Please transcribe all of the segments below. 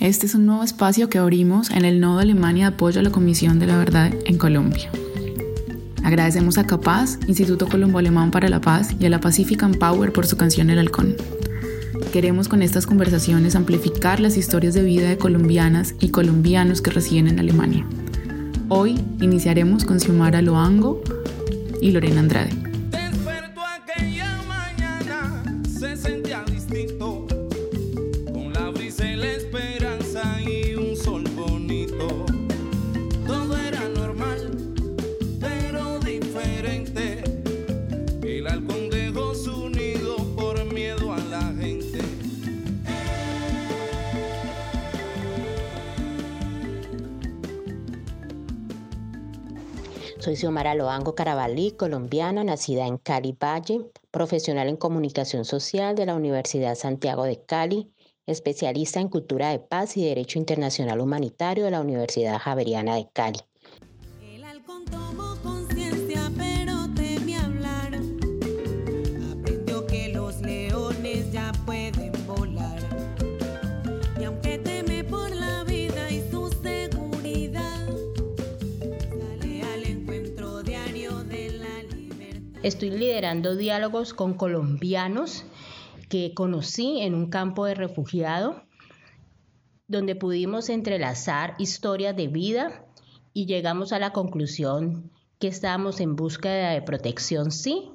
Este es un nuevo espacio que abrimos en el Nodo Alemania de apoyo a la Comisión de la Verdad en Colombia. Agradecemos a Capaz, Instituto Colombo Alemán para la Paz, y a la Pacific Power por su canción El Halcón. Queremos con estas conversaciones amplificar las historias de vida de colombianas y colombianos que residen en Alemania. Hoy iniciaremos con Xiomara Loango y Lorena Andrade. Soy Xiomara Loango Carabalí, colombiana, nacida en Cali Valle, profesional en comunicación social de la Universidad Santiago de Cali, especialista en cultura de paz y derecho internacional humanitario de la Universidad Javeriana de Cali. Estoy liderando diálogos con colombianos que conocí en un campo de refugiado, donde pudimos entrelazar historias de vida y llegamos a la conclusión que estamos en búsqueda de protección, sí,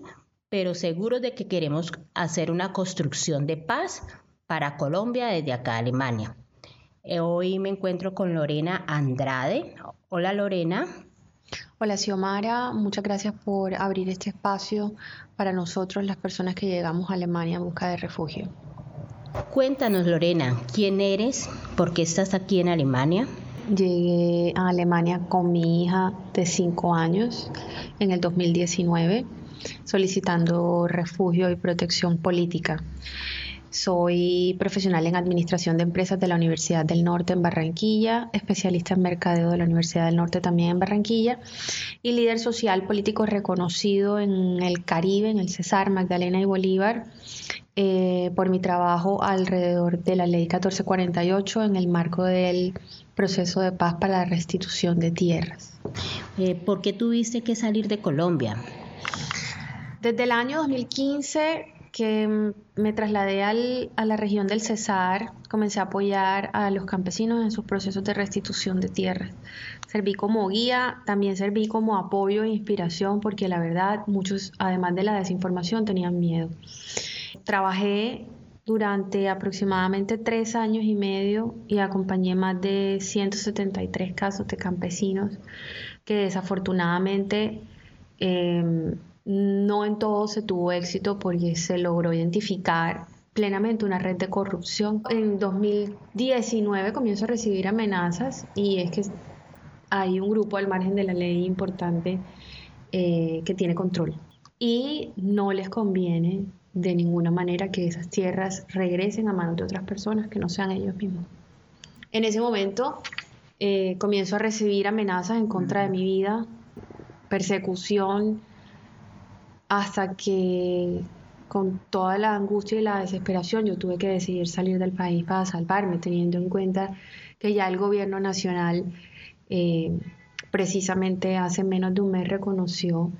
pero seguros de que queremos hacer una construcción de paz para Colombia desde acá, Alemania. Eh, hoy me encuentro con Lorena Andrade. Hola Lorena. Hola Xiomara, muchas gracias por abrir este espacio para nosotros, las personas que llegamos a Alemania en busca de refugio. Cuéntanos Lorena, ¿quién eres? ¿Por qué estás aquí en Alemania? Llegué a Alemania con mi hija de 5 años en el 2019 solicitando refugio y protección política. Soy profesional en Administración de Empresas de la Universidad del Norte en Barranquilla, especialista en Mercadeo de la Universidad del Norte también en Barranquilla y líder social político reconocido en el Caribe, en el Cesar, Magdalena y Bolívar, eh, por mi trabajo alrededor de la Ley 1448 en el marco del proceso de paz para la restitución de tierras. Eh, ¿Por qué tuviste que salir de Colombia? Desde el año 2015 que me trasladé a la región del Cesar, comencé a apoyar a los campesinos en sus procesos de restitución de tierras. Serví como guía, también serví como apoyo e inspiración porque la verdad muchos, además de la desinformación, tenían miedo. Trabajé durante aproximadamente tres años y medio y acompañé más de 173 casos de campesinos que desafortunadamente eh, no en todo se tuvo éxito porque se logró identificar plenamente una red de corrupción. En 2019 comienzo a recibir amenazas y es que hay un grupo al margen de la ley importante eh, que tiene control y no les conviene de ninguna manera que esas tierras regresen a manos de otras personas que no sean ellos mismos. En ese momento eh, comienzo a recibir amenazas en contra de mi vida, persecución, hasta que con toda la angustia y la desesperación yo tuve que decidir salir del país para salvarme, teniendo en cuenta que ya el gobierno nacional eh, precisamente hace menos de un mes reconoció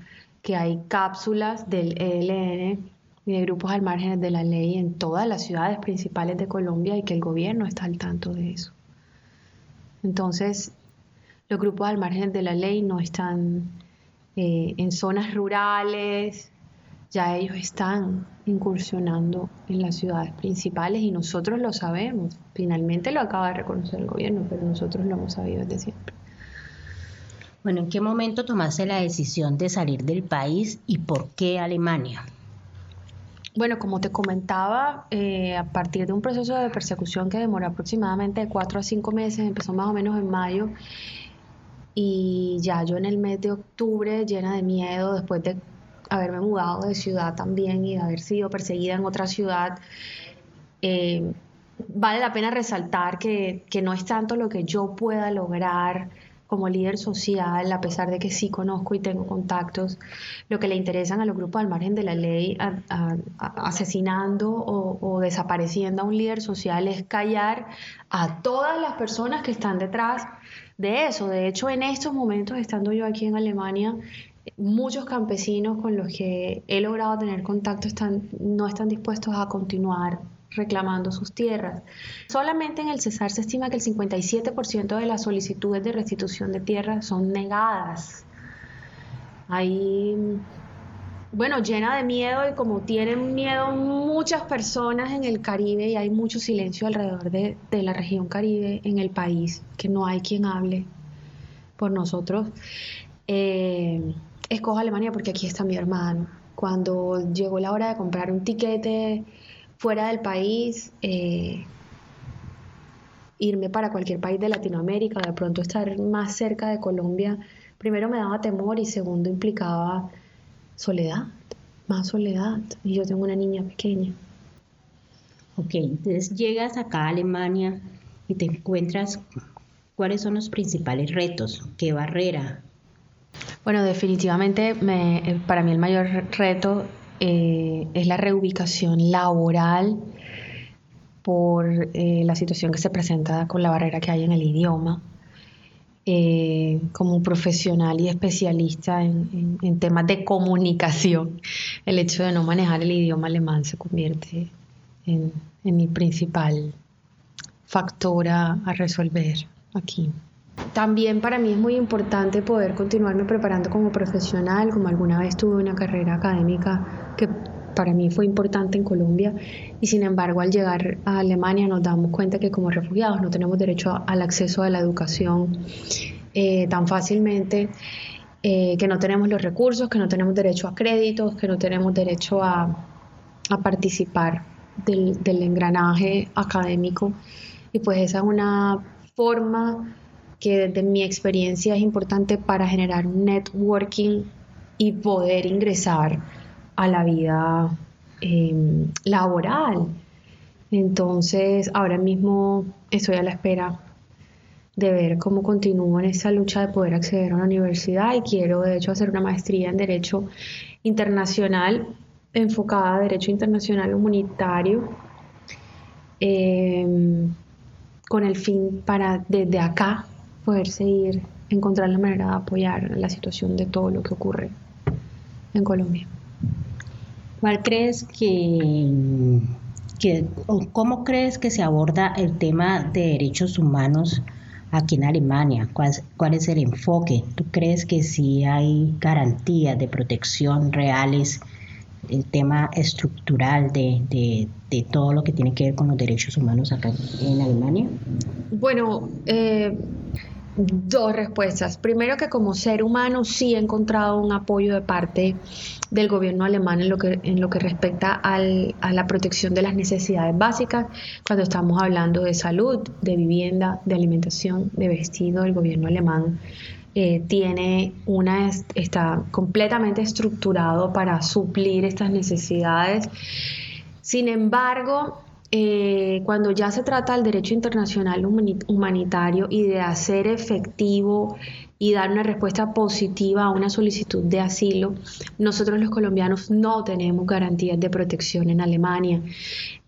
que hay cápsulas del ELN y de grupos al margen de la ley en todas las ciudades principales de Colombia y que el gobierno está al tanto de eso. Entonces, los grupos al margen de la ley no están eh, en zonas rurales, ya ellos están incursionando en las ciudades principales y nosotros lo sabemos. Finalmente lo acaba de reconocer el gobierno, pero nosotros lo hemos sabido desde siempre. Bueno, ¿en qué momento tomaste la decisión de salir del país y por qué Alemania? Bueno, como te comentaba, eh, a partir de un proceso de persecución que demoró aproximadamente de cuatro a cinco meses, empezó más o menos en mayo, y ya yo en el mes de octubre llena de miedo después de haberme mudado de ciudad también y de haber sido perseguida en otra ciudad, eh, vale la pena resaltar que, que, no es tanto lo que yo pueda lograr como líder social, a pesar de que sí conozco y tengo contactos, lo que le interesan a los grupos al margen de la ley, asesinando o, o, desapareciendo a un líder social, es callar a todas las personas que están detrás de eso. De hecho, en estos momentos, estando yo aquí en Alemania, muchos campesinos con los que he logrado tener contacto están, no están dispuestos a continuar reclamando sus tierras. Solamente en el Cesar se estima que el 57% de las solicitudes de restitución de tierras son negadas. Ahí, bueno, llena de miedo y como tienen miedo muchas personas en el Caribe y hay mucho silencio alrededor de, la región Caribe en el país, que no hay quien hable por nosotros. Eh, escojo Alemania porque aquí está mi hermano. Cuando llegó la hora de comprar un tiquete fuera del país, eh, irme para cualquier país de Latinoamérica, de pronto estar más cerca de Colombia, primero me daba temor y segundo implicaba soledad, más soledad. Y yo tengo una niña pequeña. Ok, entonces llegas acá a Alemania y te encuentras cuáles son los principales retos, qué barrera. Bueno, definitivamente me, para mí el mayor reto eh, es la reubicación laboral por eh, la situación que se presenta con la barrera que hay en el idioma. Eh, como profesional y especialista en, temas de comunicación, el hecho de no manejar el idioma alemán se convierte en, mi principal factor a resolver aquí. También para mí es muy importante poder continuarme preparando como profesional, como alguna vez tuve una carrera académica que para mí fue importante en Colombia y sin embargo al llegar a Alemania nos damos cuenta que como refugiados no tenemos derecho al acceso a la educación eh, tan fácilmente, eh, que no tenemos los recursos, que no tenemos derecho a créditos, que no tenemos derecho a, participar del, del engranaje académico. Y pues esa es una forma que desde mi experiencia es importante para generar un networking y poder ingresar a la vida em, laboral. Entonces, ahora mismo estoy a la espera de ver cómo continúo en esa lucha de poder acceder a una universidad y quiero de hecho hacer una maestría en Derecho Internacional enfocada a Derecho Internacional Humanitario em, con el fin para desde acá poder seguir, encontrar la manera de apoyar la situación de todo lo que ocurre en Colombia. ¿Cuál crees que, que cómo crees que se aborda el tema de derechos humanos aquí en Alemania? ¿Cuál, ¿Cuál, es el enfoque? ¿Tú crees que si hay garantías de protección reales, el tema estructural de, de, de, todo lo que tiene que ver con los derechos humanos acá en Alemania? Bueno, eh, Dos respuestas. Primero que como ser humano sí he encontrado un apoyo de parte del gobierno alemán en lo que, en lo que respecta al, a la protección de las necesidades básicas. Cuando estamos hablando de salud, de vivienda, de alimentación, de vestido, el gobierno alemán eh, tiene una, está completamente estructurado para suplir estas necesidades. Sin embargo, eh, cuando ya se trata del derecho internacional humanitario y de hacer efectivo y dar una respuesta positiva a una solicitud de asilo, nosotros los colombianos no tenemos garantías de protección en Alemania.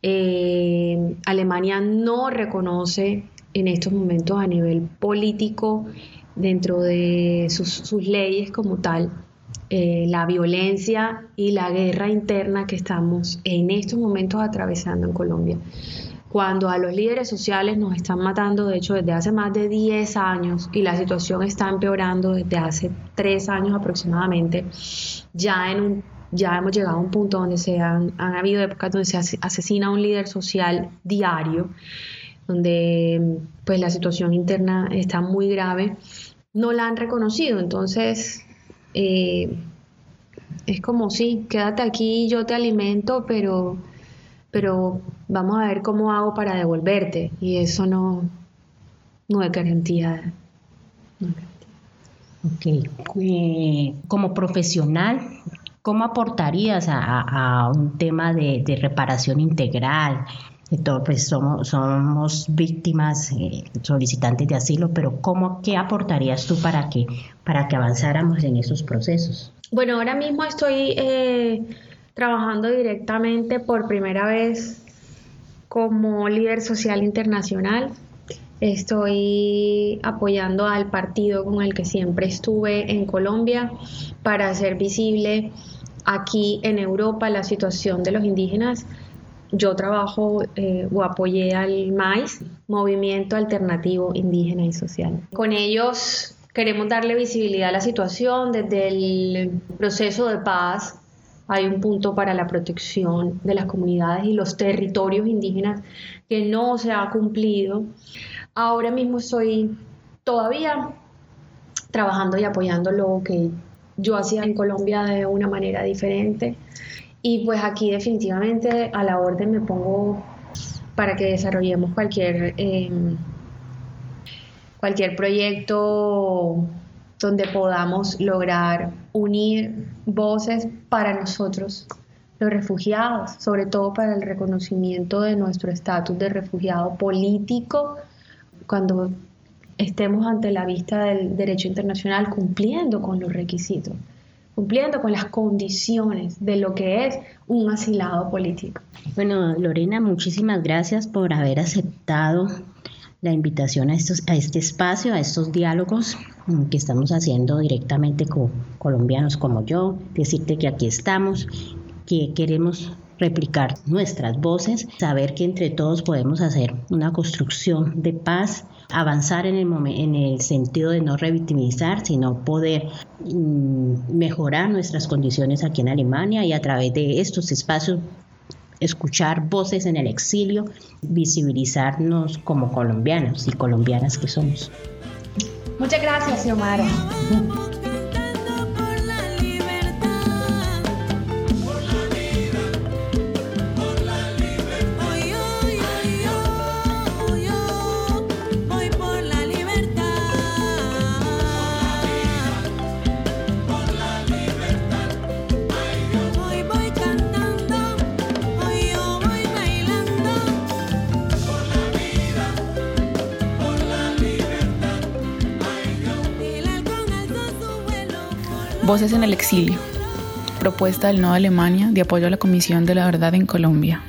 Eh, Alemania no reconoce en estos momentos a nivel político dentro de sus leyes como tal eh, la violencia y la guerra interna que estamos en estos momentos atravesando en Colombia. Cuando a los líderes sociales nos están matando, de hecho, desde hace más de 10 años y la situación está empeorando desde hace 3 años aproximadamente, ya, en un, ya hemos llegado a un punto donde se han, han habido épocas donde se asesina a un líder social diario, donde pues la situación interna está muy grave, no la han reconocido. Entonces, eh, es como, sí, quédate aquí, yo te alimento, pero, pero vamos a ver cómo hago para devolverte. Y eso no, no es garantía. Ok. Eh, como profesional, ¿cómo aportarías a, un tema de, reparación integral todos pues somos, somos víctimas, eh, solicitantes de asilo, pero ¿cómo, ¿qué aportarías tú para que, para que avanzáramos en esos procesos? Bueno, ahora mismo estoy eh, trabajando directamente por primera vez como líder social internacional. Estoy apoyando al partido con el que siempre estuve en Colombia para hacer visible aquí en Europa la situación de los indígenas yo trabajo eh, o apoyé al MAIS, Movimiento Alternativo Indígena y Social. Con ellos queremos darle visibilidad a la situación desde el proceso de paz. Hay un punto para la protección de las comunidades y los territorios indígenas que no se ha cumplido. Ahora mismo estoy todavía trabajando y apoyando lo que yo hacía en Colombia de una manera diferente y pues aquí definitivamente a la orden me pongo para que desarrollemos cualquier, em, cualquier proyecto donde podamos lograr unir voces para nosotros, los refugiados, sobre todo para el reconocimiento de nuestro estatus de refugiado político, cuando estemos ante la vista del derecho internacional cumpliendo con los requisitos cumpliendo con las condiciones de lo que es un asilado político. Bueno, Lorena, muchísimas gracias por haber aceptado la invitación a, estos, este espacio, a estos diálogos que estamos haciendo directamente con colombianos como yo, decirte que aquí estamos, que queremos replicar nuestras voces, saber que entre todos podemos hacer una construcción de paz, avanzar en el, en el sentido de no revictimizar, sino poder mm, mejorar nuestras condiciones aquí en Alemania y a través de estos espacios escuchar voces en el exilio, visibilizarnos como colombianos y colombianas que somos. Muchas gracias, Xiomara. Voces en el exilio. Propuesta del Nodo Alemania de apoyo a la Comisión de la Verdad en Colombia.